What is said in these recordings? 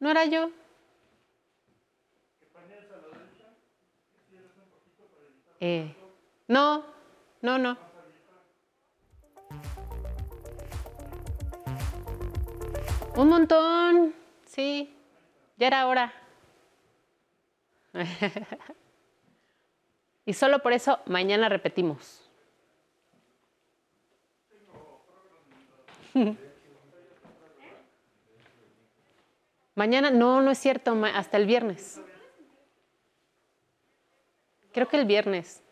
¿No era yo? Eh, no, no, no. Un montón, sí. Ya era hora. y solo por eso mañana repetimos. Mañana, no, no es cierto, hasta el viernes. Creo que el viernes.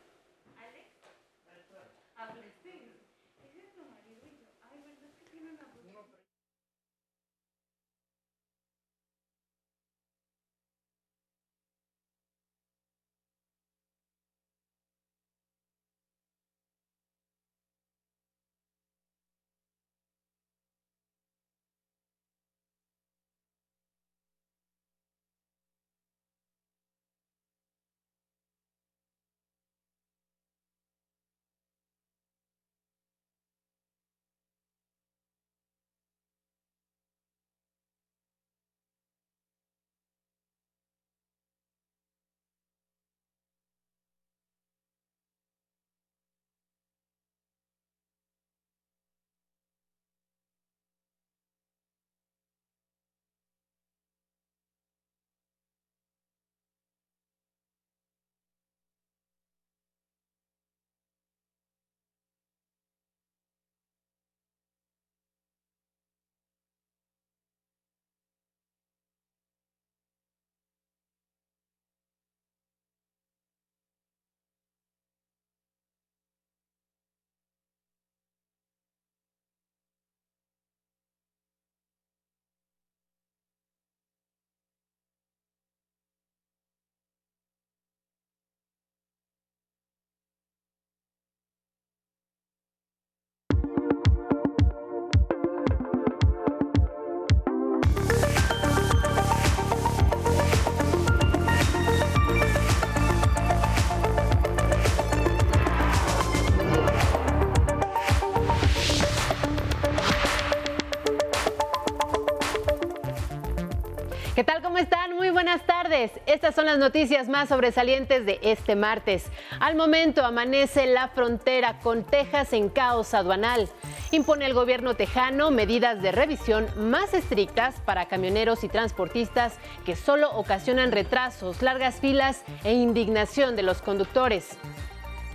Estas son las noticias más sobresalientes de este martes. Al momento amanece la frontera con Texas en caos aduanal. Impone el gobierno tejano medidas de revisión más estrictas para camioneros y transportistas que solo ocasionan retrasos, largas filas e indignación de los conductores.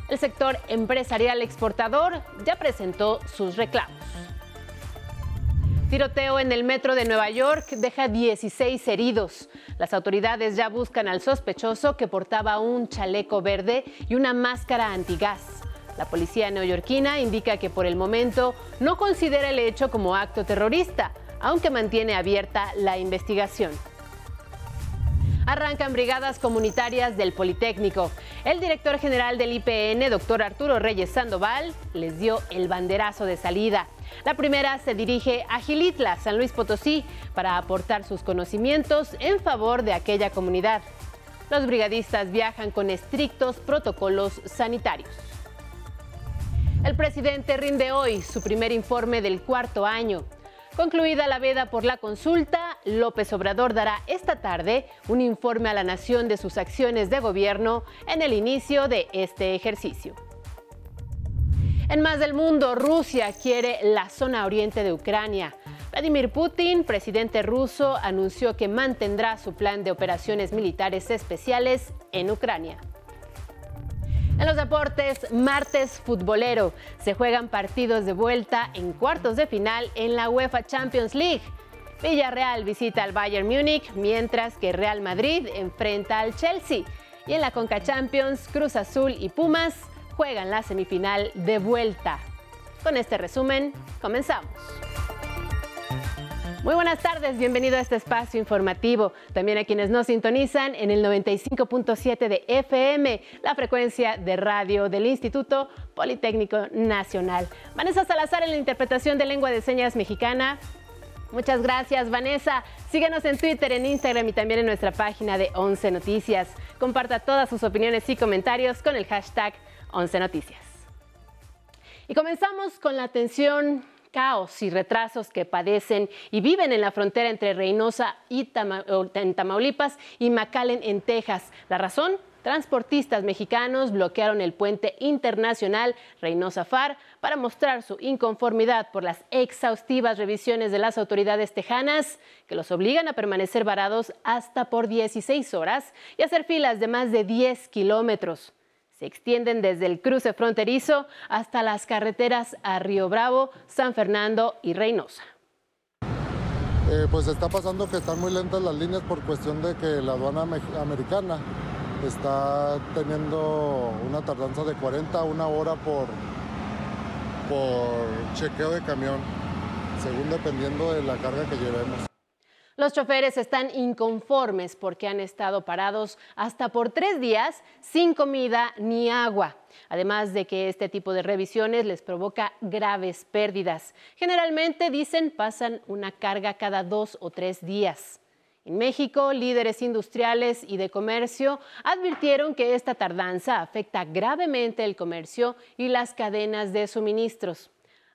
El sector empresarial exportador ya presentó sus reclamos. Tiroteo en el metro de Nueva York deja 16 heridos. Las autoridades ya buscan al sospechoso que portaba un chaleco verde y una máscara antigás. La policía neoyorquina indica que por el momento no considera el hecho como acto terrorista, aunque mantiene abierta la investigación. Arrancan brigadas comunitarias del Politécnico. El director general del IPN, doctor Arturo Reyes Sandoval, les dio el banderazo de salida. La primera se dirige a Gilitla, San Luis Potosí, para aportar sus conocimientos en favor de aquella comunidad. Los brigadistas viajan con estrictos protocolos sanitarios. El presidente rinde hoy su primer informe del cuarto año. Concluida la veda por la consulta, López Obrador dará esta tarde un informe a la nación de sus acciones de gobierno en el inicio de este ejercicio. En más del mundo, Rusia quiere la zona oriente de Ucrania. Vladimir Putin, presidente ruso, anunció que mantendrá su plan de operaciones militares especiales en Ucrania. En los deportes, martes futbolero. Se juegan partidos de vuelta en cuartos de final en la UEFA Champions League. Villarreal visita al Bayern Múnich, mientras que Real Madrid enfrenta al Chelsea. Y en la Conca Champions, Cruz Azul y Pumas juegan la semifinal de vuelta. Con este resumen, comenzamos. Muy buenas tardes, bienvenido a este espacio informativo. También a quienes nos sintonizan en el 95.7 de FM, la frecuencia de radio del Instituto Politécnico Nacional. Vanessa Salazar en la interpretación de lengua de señas mexicana. Muchas gracias, Vanessa. Síguenos en Twitter, en Instagram y también en nuestra página de 11 Noticias. Comparta todas sus opiniones y comentarios con el hashtag 11 Noticias. Y comenzamos con la atención caos y retrasos que padecen y viven en la frontera entre Reynosa y en Tamaulipas y McAllen en Texas. La razón, transportistas mexicanos bloquearon el puente internacional Reynosa Far para mostrar su inconformidad por las exhaustivas revisiones de las autoridades tejanas que los obligan a permanecer varados hasta por 16 horas y hacer filas de más de 10 kilómetros. Se extienden desde el cruce fronterizo hasta las carreteras a Río Bravo, San Fernando y Reynosa. Eh, pues está pasando que están muy lentas las líneas por cuestión de que la aduana americana está teniendo una tardanza de 40 a una hora por, por chequeo de camión, según dependiendo de la carga que llevemos. Los choferes están inconformes porque han estado parados hasta por tres días sin comida ni agua. Además de que este tipo de revisiones les provoca graves pérdidas. Generalmente, dicen, pasan una carga cada dos o tres días. En México, líderes industriales y de comercio advirtieron que esta tardanza afecta gravemente el comercio y las cadenas de suministros.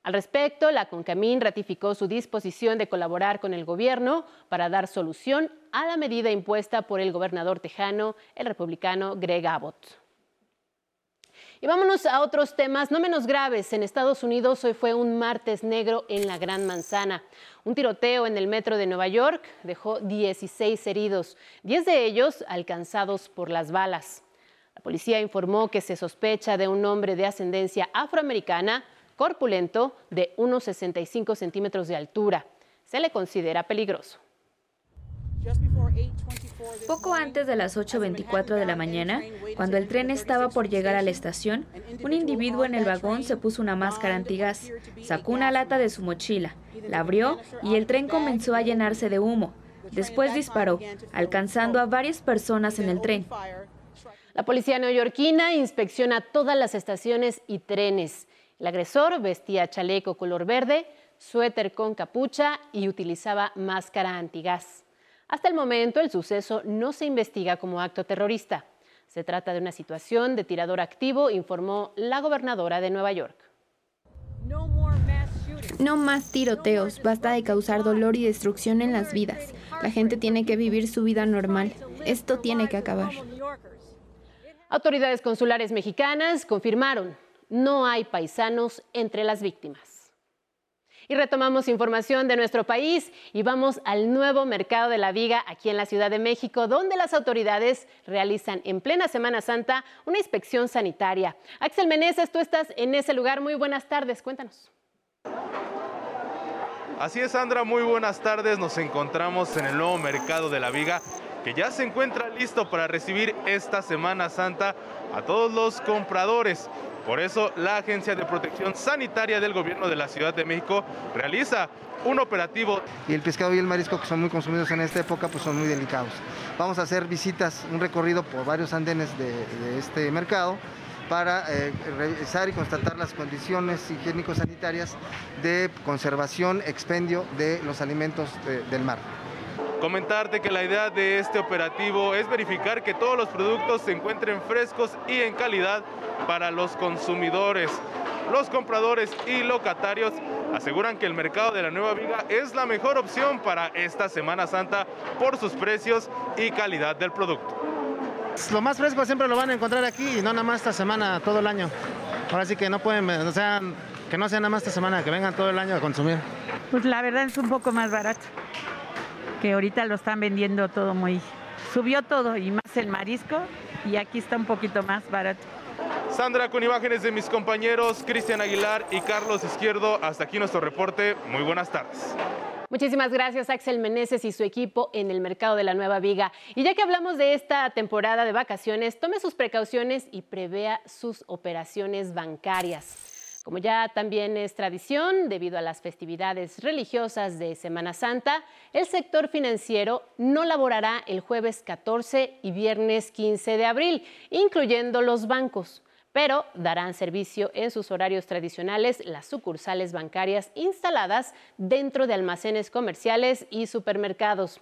Al respecto, la CONCAMIN ratificó su disposición de colaborar con el gobierno para dar solución a la medida impuesta por el gobernador tejano, el republicano Greg Abbott. Y vámonos a otros temas no menos graves. En Estados Unidos hoy fue un martes negro en la Gran Manzana. Un tiroteo en el metro de Nueva York dejó 16 heridos, 10 de ellos alcanzados por las balas. La policía informó que se sospecha de un hombre de ascendencia afroamericana, corpulento, de unos 65 centímetros de altura. Se le considera peligroso. Poco antes de las 8.24 de la mañana, cuando el tren estaba por llegar a la estación, un individuo en el vagón se puso una máscara antigás, sacó una lata de su mochila, la abrió y el tren comenzó a llenarse de humo. Después disparó, alcanzando a varias personas en el tren. La policía neoyorquina inspecciona todas las estaciones y trenes. El agresor vestía chaleco color verde, suéter con capucha y utilizaba máscara antigás. Hasta el momento, el suceso no se investiga como acto terrorista. Se trata de una situación de tirador activo, informó la gobernadora de Nueva York. No más tiroteos, basta de causar dolor y destrucción en las vidas. La gente tiene que vivir su vida normal. Esto tiene que acabar. Autoridades consulares mexicanas confirmaron, no hay paisanos entre las víctimas. Y retomamos información de nuestro país y vamos al nuevo mercado de la viga aquí en la Ciudad de México, donde las autoridades realizan en plena Semana Santa una inspección sanitaria. Axel Meneses, tú estás en ese lugar. Muy buenas tardes, cuéntanos. Así es, Sandra, muy buenas tardes. Nos encontramos en el nuevo mercado de la viga que ya se encuentra listo para recibir esta Semana Santa a todos los compradores. Por eso la Agencia de Protección Sanitaria del Gobierno de la Ciudad de México realiza un operativo. Y el pescado y el marisco que son muy consumidos en esta época pues son muy delicados. Vamos a hacer visitas, un recorrido por varios andenes de, este mercado para eh, revisar y constatar las condiciones higiénico-sanitarias de conservación, expendio de los alimentos del mar. Comentarte que la idea de este operativo es verificar que todos los productos se encuentren frescos y en calidad para los consumidores. Los compradores y locatarios aseguran que el mercado de la Nueva Viga es la mejor opción para esta Semana Santa por sus precios y calidad del producto. Lo más fresco siempre lo van a encontrar aquí y no nada más esta semana, todo el año. Ahora sí que no pueden, o sea, que no sea nada más esta semana, que vengan todo el año a consumir. Pues la verdad es un poco más barato que ahorita lo están vendiendo todo muy... Subió todo y más el marisco y aquí está un poquito más barato. Sandra, con imágenes de mis compañeros Cristian Aguilar y Carlos Izquierdo, hasta aquí nuestro reporte. Muy buenas tardes. Muchísimas gracias Axel Meneses y su equipo en el mercado de la Nueva Viga. Y ya que hablamos de esta temporada de vacaciones, tome sus precauciones y prevea sus operaciones bancarias. Como ya también es tradición, debido a las festividades religiosas de Semana Santa, el sector financiero no laborará el jueves 14 y viernes 15 de abril, incluyendo los bancos pero darán servicio en sus horarios tradicionales las sucursales bancarias instaladas dentro de almacenes comerciales y supermercados.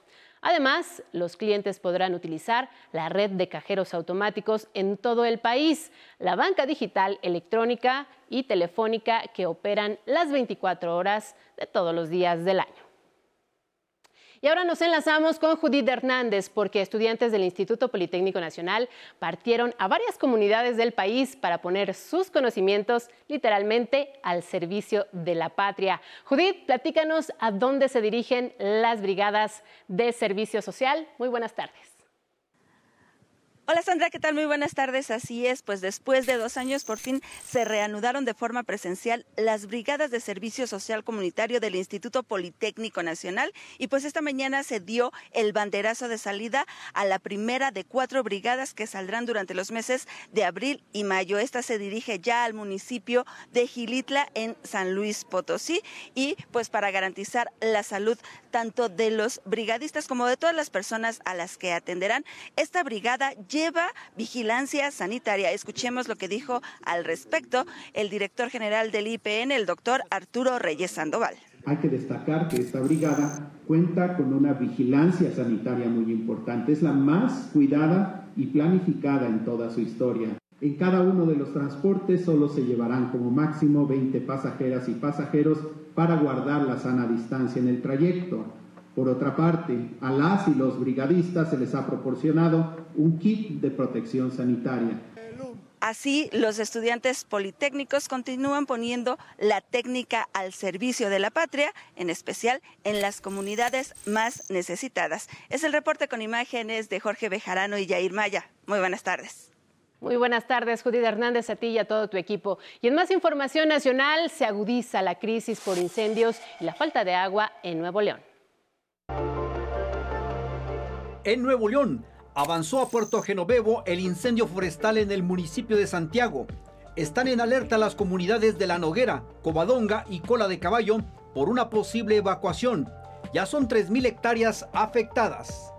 Además, los clientes podrán utilizar la red de cajeros automáticos en todo el país, la banca digital electrónica y telefónica que operan las 24 horas de todos los días del año. Y ahora nos enlazamos con Judith Hernández porque estudiantes del Instituto Politécnico Nacional partieron a varias comunidades del país para poner sus conocimientos literalmente al servicio de la patria. Judith, platícanos a dónde se dirigen las brigadas de servicio social. Muy buenas tardes. Hola Sandra, ¿qué tal? Muy buenas tardes. Así es, pues después de dos años por fin se reanudaron de forma presencial las brigadas de servicio social comunitario del Instituto Politécnico Nacional y pues esta mañana se dio el banderazo de salida a la primera de cuatro brigadas que saldrán durante los meses de abril y mayo. Esta se dirige ya al municipio de Gilitla en San Luis Potosí y pues para garantizar la salud tanto de los brigadistas como de todas las personas a las que atenderán, esta brigada lleva vigilancia sanitaria. Escuchemos lo que dijo al respecto el director general del IPN, el doctor Arturo Reyes Sandoval. Hay que destacar que esta brigada cuenta con una vigilancia sanitaria muy importante. Es la más cuidada y planificada en toda su historia. En cada uno de los transportes solo se llevarán como máximo 20 pasajeras y pasajeros para guardar la sana distancia en el trayecto. Por otra parte, a las y los brigadistas se les ha proporcionado un kit de protección sanitaria. Así, los estudiantes politécnicos continúan poniendo la técnica al servicio de la patria, en especial en las comunidades más necesitadas. Es el reporte con imágenes de Jorge Bejarano y Yair Maya. Muy buenas tardes. Muy buenas tardes, Judith Hernández, a ti y a todo tu equipo. Y en más información nacional, se agudiza la crisis por incendios y la falta de agua en Nuevo León. En Nuevo León, avanzó a Puerto Genovevo el incendio forestal en el municipio de Santiago. Están en alerta las comunidades de La Noguera, Covadonga y Cola de Caballo por una posible evacuación. Ya son 3.000 hectáreas afectadas.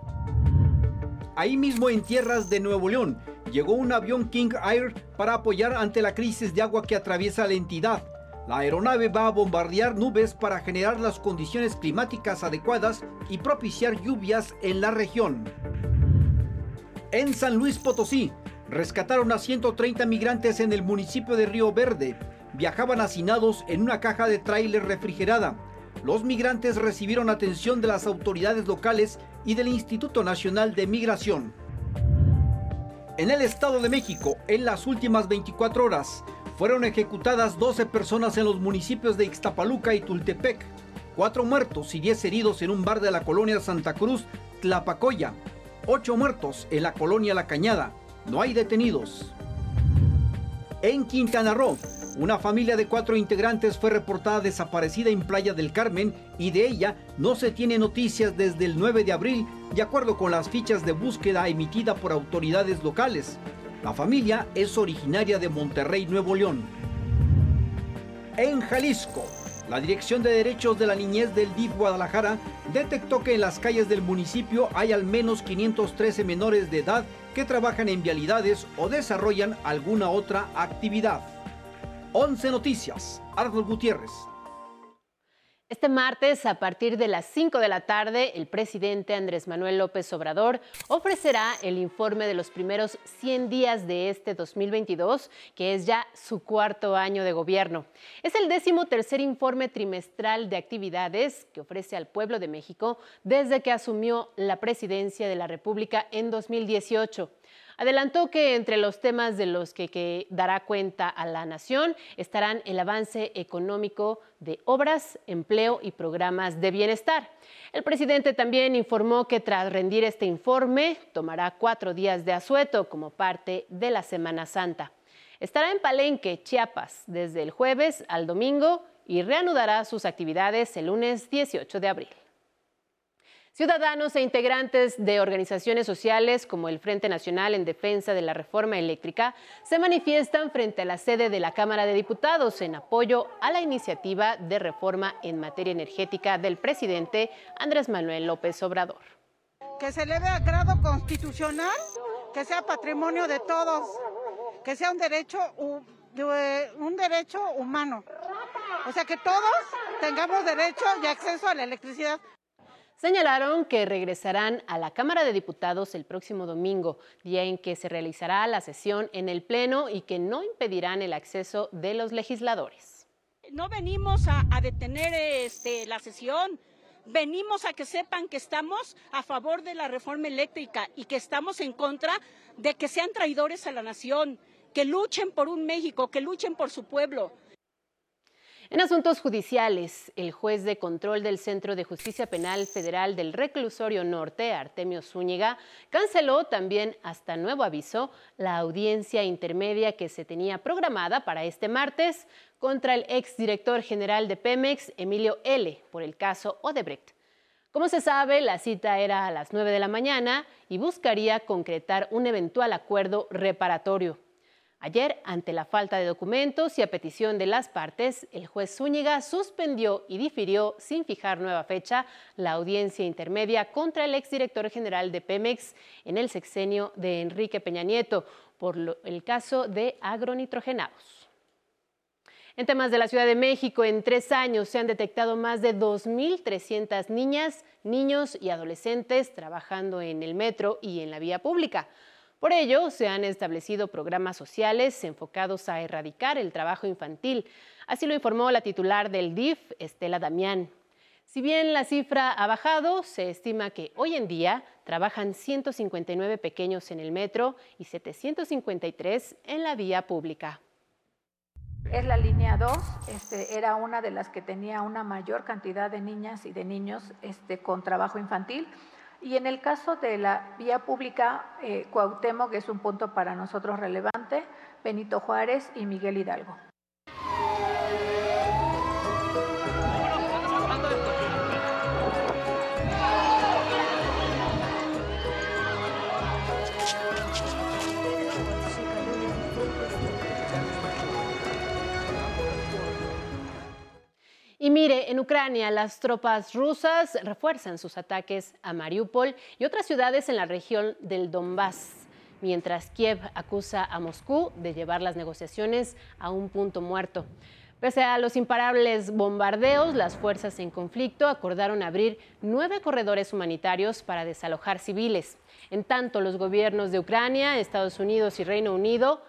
Ahí mismo en tierras de Nuevo León, llegó un avión King Air para apoyar ante la crisis de agua que atraviesa la entidad. La aeronave va a bombardear nubes para generar las condiciones climáticas adecuadas y propiciar lluvias en la región. En San Luis Potosí, rescataron a 130 migrantes en el municipio de Río Verde. Viajaban hacinados en una caja de tráiler refrigerada. Los migrantes recibieron atención de las autoridades locales y del Instituto Nacional de Migración. En el Estado de México, en las últimas 24 horas, fueron ejecutadas 12 personas en los municipios de Ixtapaluca y Tultepec. Cuatro muertos y 10 heridos en un bar de la colonia Santa Cruz, Tlapacoya. Ocho muertos en la colonia La Cañada. No hay detenidos. En Quintana Roo, una familia de cuatro integrantes fue reportada desaparecida en Playa del Carmen y de ella no se tiene noticias desde el 9 de abril, de acuerdo con las fichas de búsqueda emitida por autoridades locales. La familia es originaria de Monterrey, Nuevo León. En Jalisco, la Dirección de Derechos de la Niñez del DIF Guadalajara detectó que en las calles del municipio hay al menos 513 menores de edad que trabajan en vialidades o desarrollan alguna otra actividad. 11 Noticias, Arnold Gutiérrez. Este martes, a partir de las 5 de la tarde, el presidente Andrés Manuel López Obrador ofrecerá el informe de los primeros 100 días de este 2022, que es ya su cuarto año de gobierno. Es el décimo tercer informe trimestral de actividades que ofrece al pueblo de México desde que asumió la presidencia de la República en 2018. Adelantó que entre los temas de los que, dará cuenta a la nación estarán el avance económico de obras, empleo y programas de bienestar. El presidente también informó que tras rendir este informe tomará cuatro días de asueto como parte de la Semana Santa. Estará en Palenque, Chiapas, desde el jueves al domingo y reanudará sus actividades el lunes 18 de abril. Ciudadanos e integrantes de organizaciones sociales como el Frente Nacional en Defensa de la Reforma Eléctrica se manifiestan frente a la sede de la Cámara de Diputados en apoyo a la iniciativa de reforma en materia energética del presidente Andrés Manuel López Obrador. Que se eleve a grado constitucional, que sea patrimonio de todos, que sea un derecho, un derecho humano. O sea, que todos tengamos derecho y acceso a la electricidad señalaron que regresarán a la Cámara de Diputados el próximo domingo, día en que se realizará la sesión en el Pleno y que no impedirán el acceso de los legisladores. No venimos a, detener este, la sesión, venimos a que sepan que estamos a favor de la reforma eléctrica y que estamos en contra de que sean traidores a la nación, que luchen por un México, que luchen por su pueblo. En asuntos judiciales, el juez de control del Centro de Justicia Penal Federal del Reclusorio Norte, Artemio Zúñiga, canceló también hasta nuevo aviso la audiencia intermedia que se tenía programada para este martes contra el exdirector general de Pemex, Emilio L., por el caso Odebrecht. Como se sabe, la cita era a las 9 de la mañana y buscaría concretar un eventual acuerdo reparatorio. Ayer, ante la falta de documentos y a petición de las partes, el juez Zúñiga suspendió y difirió, sin fijar nueva fecha, la audiencia intermedia contra el exdirector general de Pemex en el sexenio de Enrique Peña Nieto por el caso de agronitrogenados. En temas de la Ciudad de México, en tres años se han detectado más de 2.300 niñas, niños y adolescentes trabajando en el metro y en la vía pública. Por ello, se han establecido programas sociales enfocados a erradicar el trabajo infantil. Así lo informó la titular del DIF, Estela Damián. Si bien la cifra ha bajado, se estima que hoy en día trabajan 159 pequeños en el metro y 753 en la vía pública. Es la línea 2, este, era una de las que tenía una mayor cantidad de niñas y de niños este, con trabajo infantil. Y en el caso de la vía pública, eh, Cuauhtémoc es un punto para nosotros relevante, Benito Juárez y Miguel Hidalgo. Mire, en Ucrania las tropas rusas refuerzan sus ataques a Mariupol y otras ciudades en la región del Donbass, mientras Kiev acusa a Moscú de llevar las negociaciones a un punto muerto. Pese a los imparables bombardeos, las fuerzas en conflicto acordaron abrir nueve corredores humanitarios para desalojar civiles. En tanto, los gobiernos de Ucrania, Estados Unidos y Reino Unido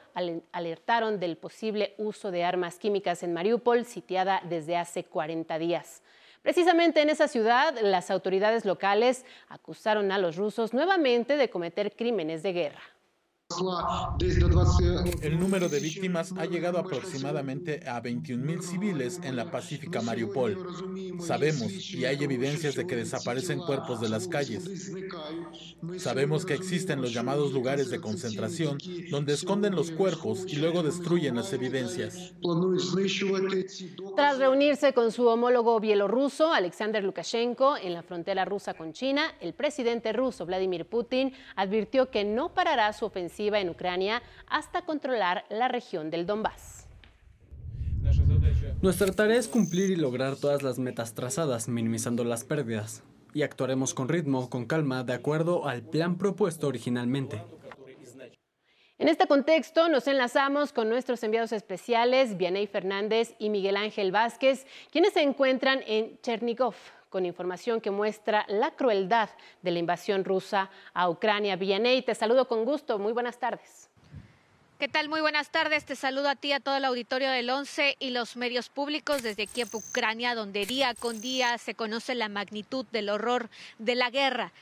alertaron del posible uso de armas químicas en Mariupol, sitiada desde hace 40 días. Precisamente en esa ciudad, las autoridades locales acusaron a los rusos nuevamente de cometer crímenes de guerra. El número de víctimas ha llegado aproximadamente a 21.000 civiles en la pacífica Mariupol. Sabemos y hay evidencias de que desaparecen cuerpos de las calles. Sabemos que existen los llamados lugares de concentración donde esconden los cuerpos y luego destruyen las evidencias. Tras reunirse con su homólogo bielorruso, Alexander Lukashenko, en la frontera rusa con China, el presidente ruso Vladimir Putin advirtió que no parará su ofensiva en Ucrania hasta controlar la región del Donbass. Nuestra tarea es cumplir y lograr todas las metas trazadas, minimizando las pérdidas. Y actuaremos con ritmo, con calma, de acuerdo al plan propuesto originalmente. En este contexto nos enlazamos con nuestros enviados especiales, Vianey Fernández y Miguel Ángel Vázquez, quienes se encuentran en Chernigov, con información que muestra la crueldad de la invasión rusa a Ucrania. Vianey, te saludo con gusto. Muy buenas tardes. ¿Qué tal? Muy buenas tardes. Te saludo a ti, a todo el auditorio del 11 y los medios públicos desde Kiev, Ucrania, donde día con día se conoce la magnitud del horror de la guerra.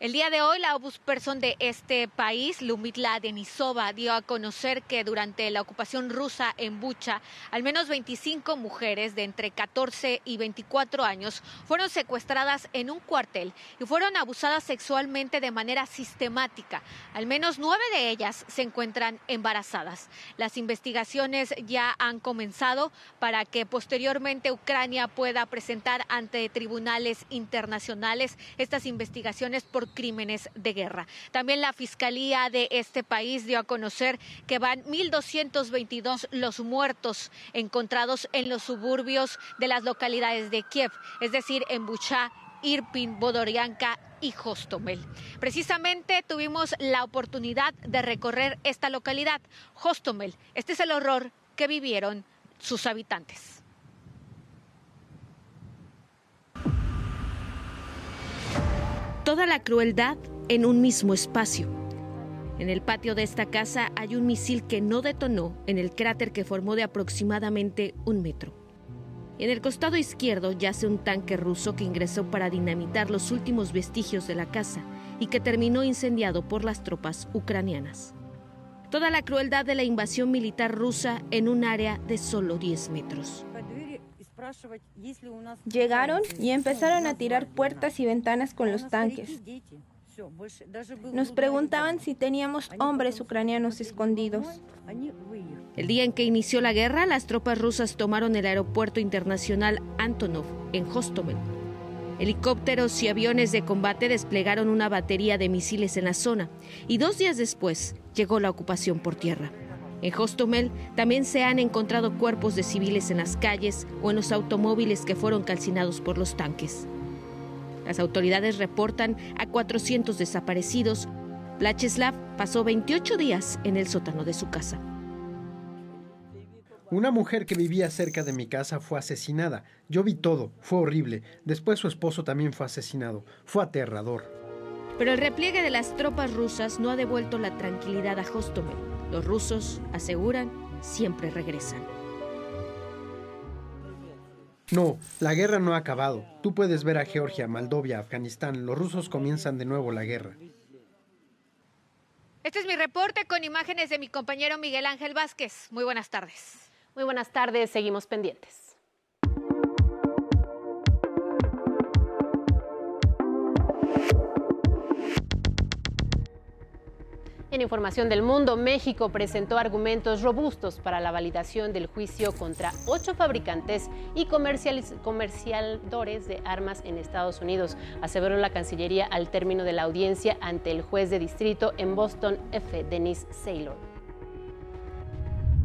El día de hoy, la obusperson de este país, Lumitla Denisova, dio a conocer que durante la ocupación rusa en Bucha, al menos 25 mujeres de entre 14 y 24 años fueron secuestradas en un cuartel y fueron abusadas sexualmente de manera sistemática. Al menos nueve de ellas se encuentran embarazadas. Las investigaciones ya han comenzado para que posteriormente Ucrania pueda presentar ante tribunales internacionales estas investigaciones por crímenes de guerra. También la Fiscalía de este país dio a conocer que van 1.222 los muertos encontrados en los suburbios de las localidades de Kiev, es decir, en Bucha, Irpin, Bodorianka y Hostomel. Precisamente tuvimos la oportunidad de recorrer esta localidad, Hostomel. Este es el horror que vivieron sus habitantes. Toda la crueldad en un mismo espacio. En el patio de esta casa hay un misil que no detonó en el cráter que formó de aproximadamente un metro. En el costado izquierdo yace un tanque ruso que ingresó para dinamitar los últimos vestigios de la casa y que terminó incendiado por las tropas ucranianas. Toda la crueldad de la invasión militar rusa en un área de solo 10 metros. Llegaron y empezaron a tirar puertas y ventanas con los tanques. Nos preguntaban si teníamos hombres ucranianos escondidos. El día en que inició la guerra, las tropas rusas tomaron el aeropuerto internacional Antonov en Hostomel. Helicópteros y aviones de combate desplegaron una batería de misiles en la zona y dos días después llegó la ocupación por tierra. En Hostomel también se han encontrado cuerpos de civiles en las calles o en los automóviles que fueron calcinados por los tanques. Las autoridades reportan a 400 desaparecidos. Vlacheslav pasó 28 días en el sótano de su casa. Una mujer que vivía cerca de mi casa fue asesinada. Yo vi todo, fue horrible. Después su esposo también fue asesinado. Fue aterrador. Pero el repliegue de las tropas rusas no ha devuelto la tranquilidad a Hostomel. Los rusos, aseguran, siempre regresan. No, la guerra no ha acabado. Tú puedes ver a Georgia, Moldovia, Afganistán. Los rusos comienzan de nuevo la guerra. Este es mi reporte con imágenes de mi compañero Miguel Ángel Vázquez. Muy buenas tardes. Muy buenas tardes, seguimos pendientes. En información del mundo, México presentó argumentos robustos para la validación del juicio contra ocho fabricantes y comerciadores de armas en Estados Unidos, aseveró la Cancillería al término de la audiencia ante el juez de distrito en Boston, F. Dennis Saylor.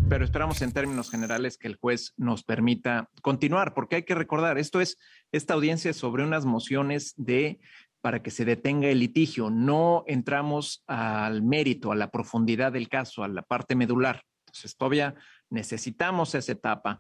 Pero esperamos en términos generales que el juez nos permita continuar, porque hay que recordar, esto es esta audiencia sobre unas mociones de para que se detenga el litigio. No entramos al mérito, a la profundidad del caso, a la parte medular. Entonces, todavía necesitamos esa etapa.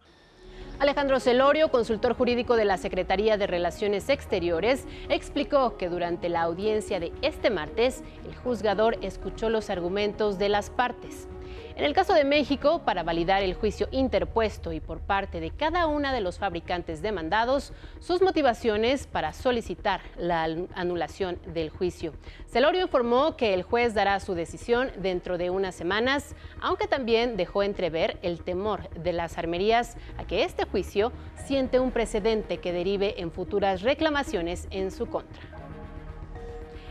Alejandro Celorio, consultor jurídico de la Secretaría de Relaciones Exteriores, explicó que durante la audiencia de este martes, el juzgador escuchó los argumentos de las partes. En el caso de México, para validar el juicio interpuesto y por parte de cada una de los fabricantes demandados, sus motivaciones para solicitar la anulación del juicio. Celorio informó que el juez dará su decisión dentro de unas semanas, aunque también dejó entrever el temor de las armerías a que este juicio siente un precedente que derive en futuras reclamaciones en su contra.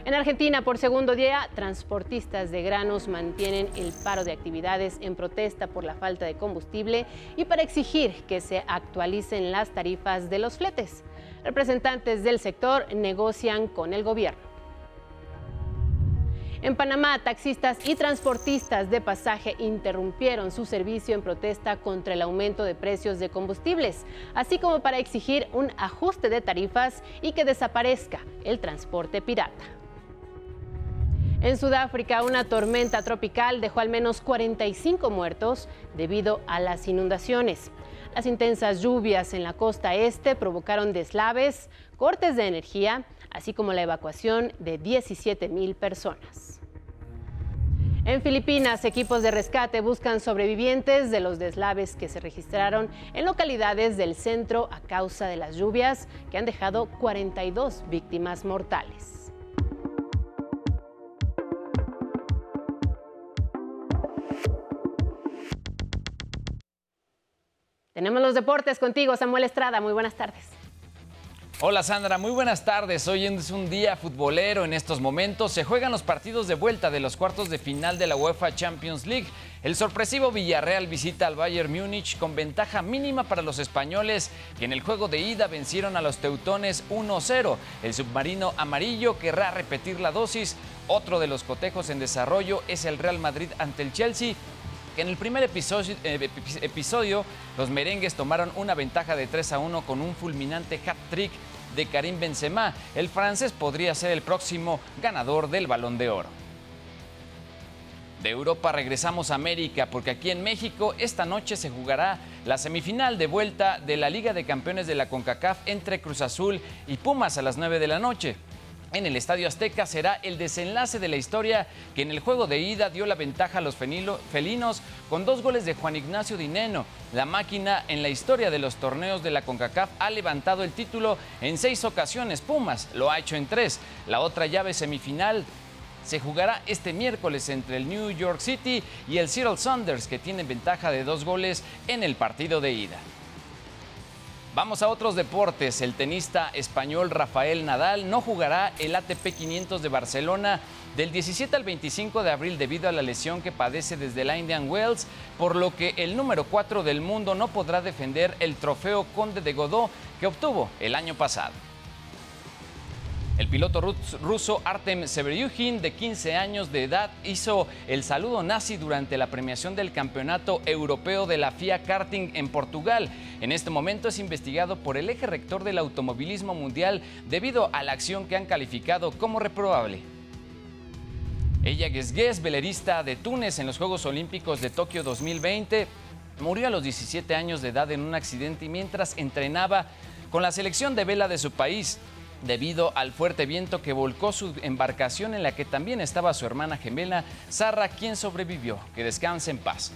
En Argentina, por segundo día, transportistas de granos mantienen el paro de actividades en protesta por la falta de combustible y para exigir que se actualicen las tarifas de los fletes. Representantes del sector negocian con el gobierno. En Panamá, taxistas y transportistas de pasaje interrumpieron su servicio en protesta contra el aumento de precios de combustibles, así como para exigir un ajuste de tarifas y que desaparezca el transporte pirata. En Sudáfrica, una tormenta tropical dejó al menos 45 muertos debido a las inundaciones. Las intensas lluvias en la costa este provocaron deslaves, cortes de energía, así como la evacuación de 17 mil personas. En Filipinas, equipos de rescate buscan sobrevivientes de los deslaves que se registraron en localidades del centro a causa de las lluvias que han dejado 42 víctimas mortales. Tenemos los deportes contigo, Samuel Estrada. Muy buenas tardes. Hola Sandra, muy buenas tardes. Hoy es un día futbolero en estos momentos. Se juegan los partidos de vuelta de los cuartos de final de la UEFA Champions League. El sorpresivo Villarreal visita al Bayern Múnich con ventaja mínima para los españoles que en el juego de ida vencieron a los teutones 1-0. El submarino amarillo querrá repetir la dosis. Otro de los cotejos en desarrollo es el Real Madrid ante el Chelsea que en el primer episodio, eh, episodio, los merengues tomaron una ventaja de 3 a 1 con un fulminante hat-trick de Karim Benzema. El francés podría ser el próximo ganador del Balón de Oro. De Europa regresamos a América porque aquí en México esta noche se jugará la semifinal de vuelta de la Liga de Campeones de la CONCACAF entre Cruz Azul y Pumas a las 9 de la noche. En el Estadio Azteca será el desenlace de la historia que en el juego de ida dio la ventaja a los felinos con dos goles de Juan Ignacio Dineno. La máquina en la historia de los torneos de la CONCACAF ha levantado el título en seis ocasiones. Pumas lo ha hecho en tres. La otra llave semifinal se jugará este miércoles entre el New York City y el Seattle Saunders, que tienen ventaja de dos goles en el partido de ida. Vamos a otros deportes. El tenista español Rafael Nadal no jugará el ATP 500 de Barcelona del 17 al 25 de abril debido a la lesión que padece desde la Indian Wells, por lo que el número 4 del mundo no podrá defender el trofeo Conde de Godó que obtuvo el año pasado. El piloto ruso Artem Severyuhin, de 15 años de edad, hizo el saludo nazi durante la premiación del Campeonato Europeo de la FIA Karting en Portugal. En este momento es investigado por el eje rector del automovilismo mundial debido a la acción que han calificado como reprobable. Ella Gesges, velerista de Túnez en los Juegos Olímpicos de Tokio 2020, murió a los 17 años de edad en un accidente mientras entrenaba con la selección de vela de su país debido al fuerte viento que volcó su embarcación en la que también estaba su hermana gemela, Sarra, quien sobrevivió. Que descanse en paz.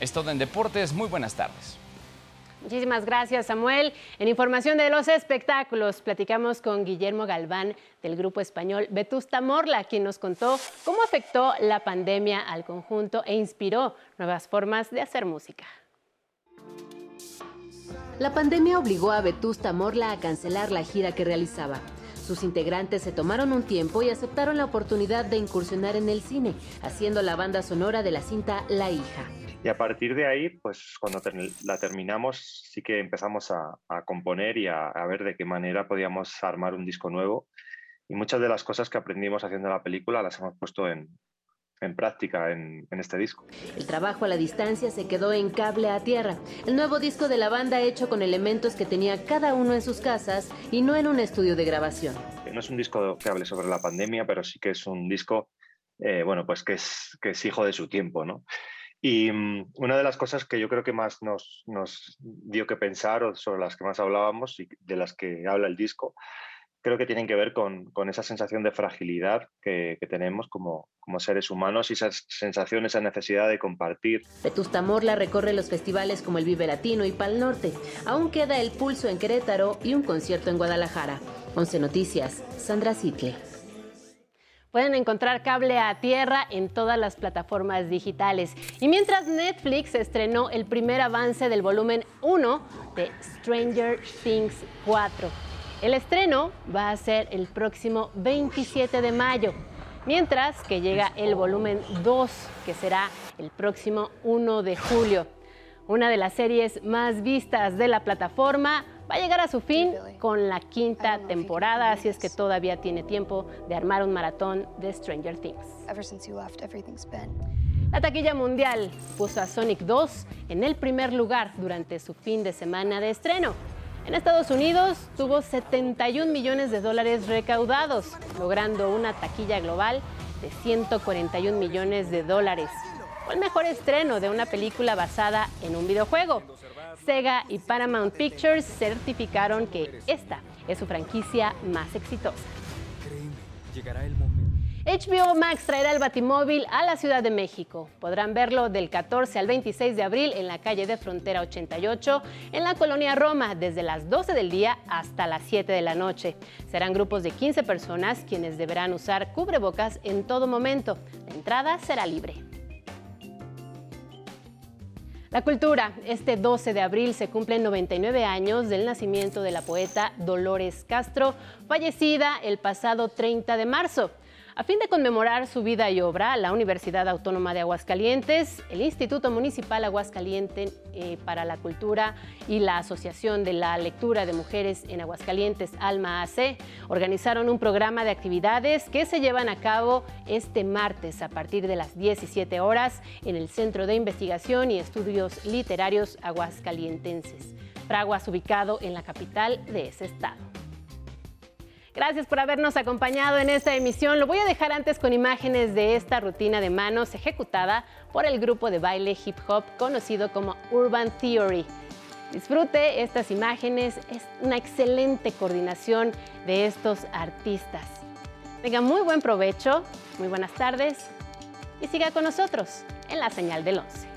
Es todo en Deportes. Muy buenas tardes. Muchísimas gracias, Samuel. En información de los espectáculos, platicamos con Guillermo Galván del grupo español Vetusta Morla, quien nos contó cómo afectó la pandemia al conjunto e inspiró nuevas formas de hacer música. La pandemia obligó a Vetusta Morla a cancelar la gira que realizaba. Sus integrantes se tomaron un tiempo y aceptaron la oportunidad de incursionar en el cine, haciendo la banda sonora de la cinta La hija. Y a partir de ahí, pues cuando la terminamos, sí que empezamos a, componer y a, a, ver de qué manera podíamos armar un disco nuevo. Y muchas de las cosas que aprendimos haciendo la película las hemos puesto en, en práctica en, este disco. El trabajo a la distancia se quedó en cable a tierra. El nuevo disco de la banda hecho con elementos que tenía cada uno en sus casas y no en un estudio de grabación. No es un disco que hable sobre la pandemia, pero sí que es un disco, eh, bueno, pues que es, que es hijo de su tiempo, ¿no? Y mm, una de las cosas que yo creo que más nos, nos dio que pensar o sobre las que más hablábamos y de las que habla el disco creo que tienen que ver con, con esa sensación de fragilidad que, que tenemos como, como, seres humanos y esa sensación, esa necesidad de compartir. Vetusta Morla recorre los festivales como el Vive Latino y Pal Norte. Aún queda el pulso en Querétaro y un concierto en Guadalajara. 11 Noticias, Sandra Sitle. Pueden encontrar cable a tierra en todas las plataformas digitales. Y mientras Netflix estrenó el primer avance del volumen 1 de Stranger Things 4. El estreno va a ser el próximo 27 de mayo, mientras que llega el volumen 2, que será el próximo 1 de julio. Una de las series más vistas de la plataforma va a llegar a su fin con la quinta temporada, así es que todavía tiene tiempo de armar un maratón de Stranger Things. La taquilla mundial puso a Sonic 2 en el primer lugar durante su fin de semana de estreno. En Estados Unidos tuvo 71 millones de dólares recaudados, logrando una taquilla global de 141 millones de dólares. Fue el mejor estreno de una película basada en un videojuego. Sega y Paramount Pictures certificaron que esta es su franquicia más exitosa. Llegará el momento HBO Max traerá el Batimóvil a la Ciudad de México. Podrán verlo del 14 al 26 de abril en la calle de Frontera 88, en la colonia Roma, desde las 12 del día hasta las 7 de la noche. Serán grupos de 15 personas quienes deberán usar cubrebocas en todo momento. La entrada será libre. La cultura. Este 12 de abril se cumplen 99 años del nacimiento de la poeta Dolores Castro, fallecida el pasado 30 de marzo. A fin de conmemorar su vida y obra, la Universidad Autónoma de Aguascalientes, el Instituto Municipal Aguascalientes eh, para la Cultura y la Asociación de la Lectura de Mujeres en Aguascalientes, Alma AC, organizaron un programa de actividades que se llevan a cabo este martes a partir de las 17 horas en el Centro de Investigación y Estudios Literarios Aguascalientenses, Fraguas ubicado en la capital de ese estado. Gracias por habernos acompañado en esta emisión. Lo voy a dejar antes con imágenes de esta rutina de manos ejecutada por el grupo de baile hip hop conocido como Urban Theory. Disfrute estas imágenes, es una excelente coordinación de estos artistas. Tenga muy buen provecho, muy buenas tardes y siga con nosotros en la señal del 11.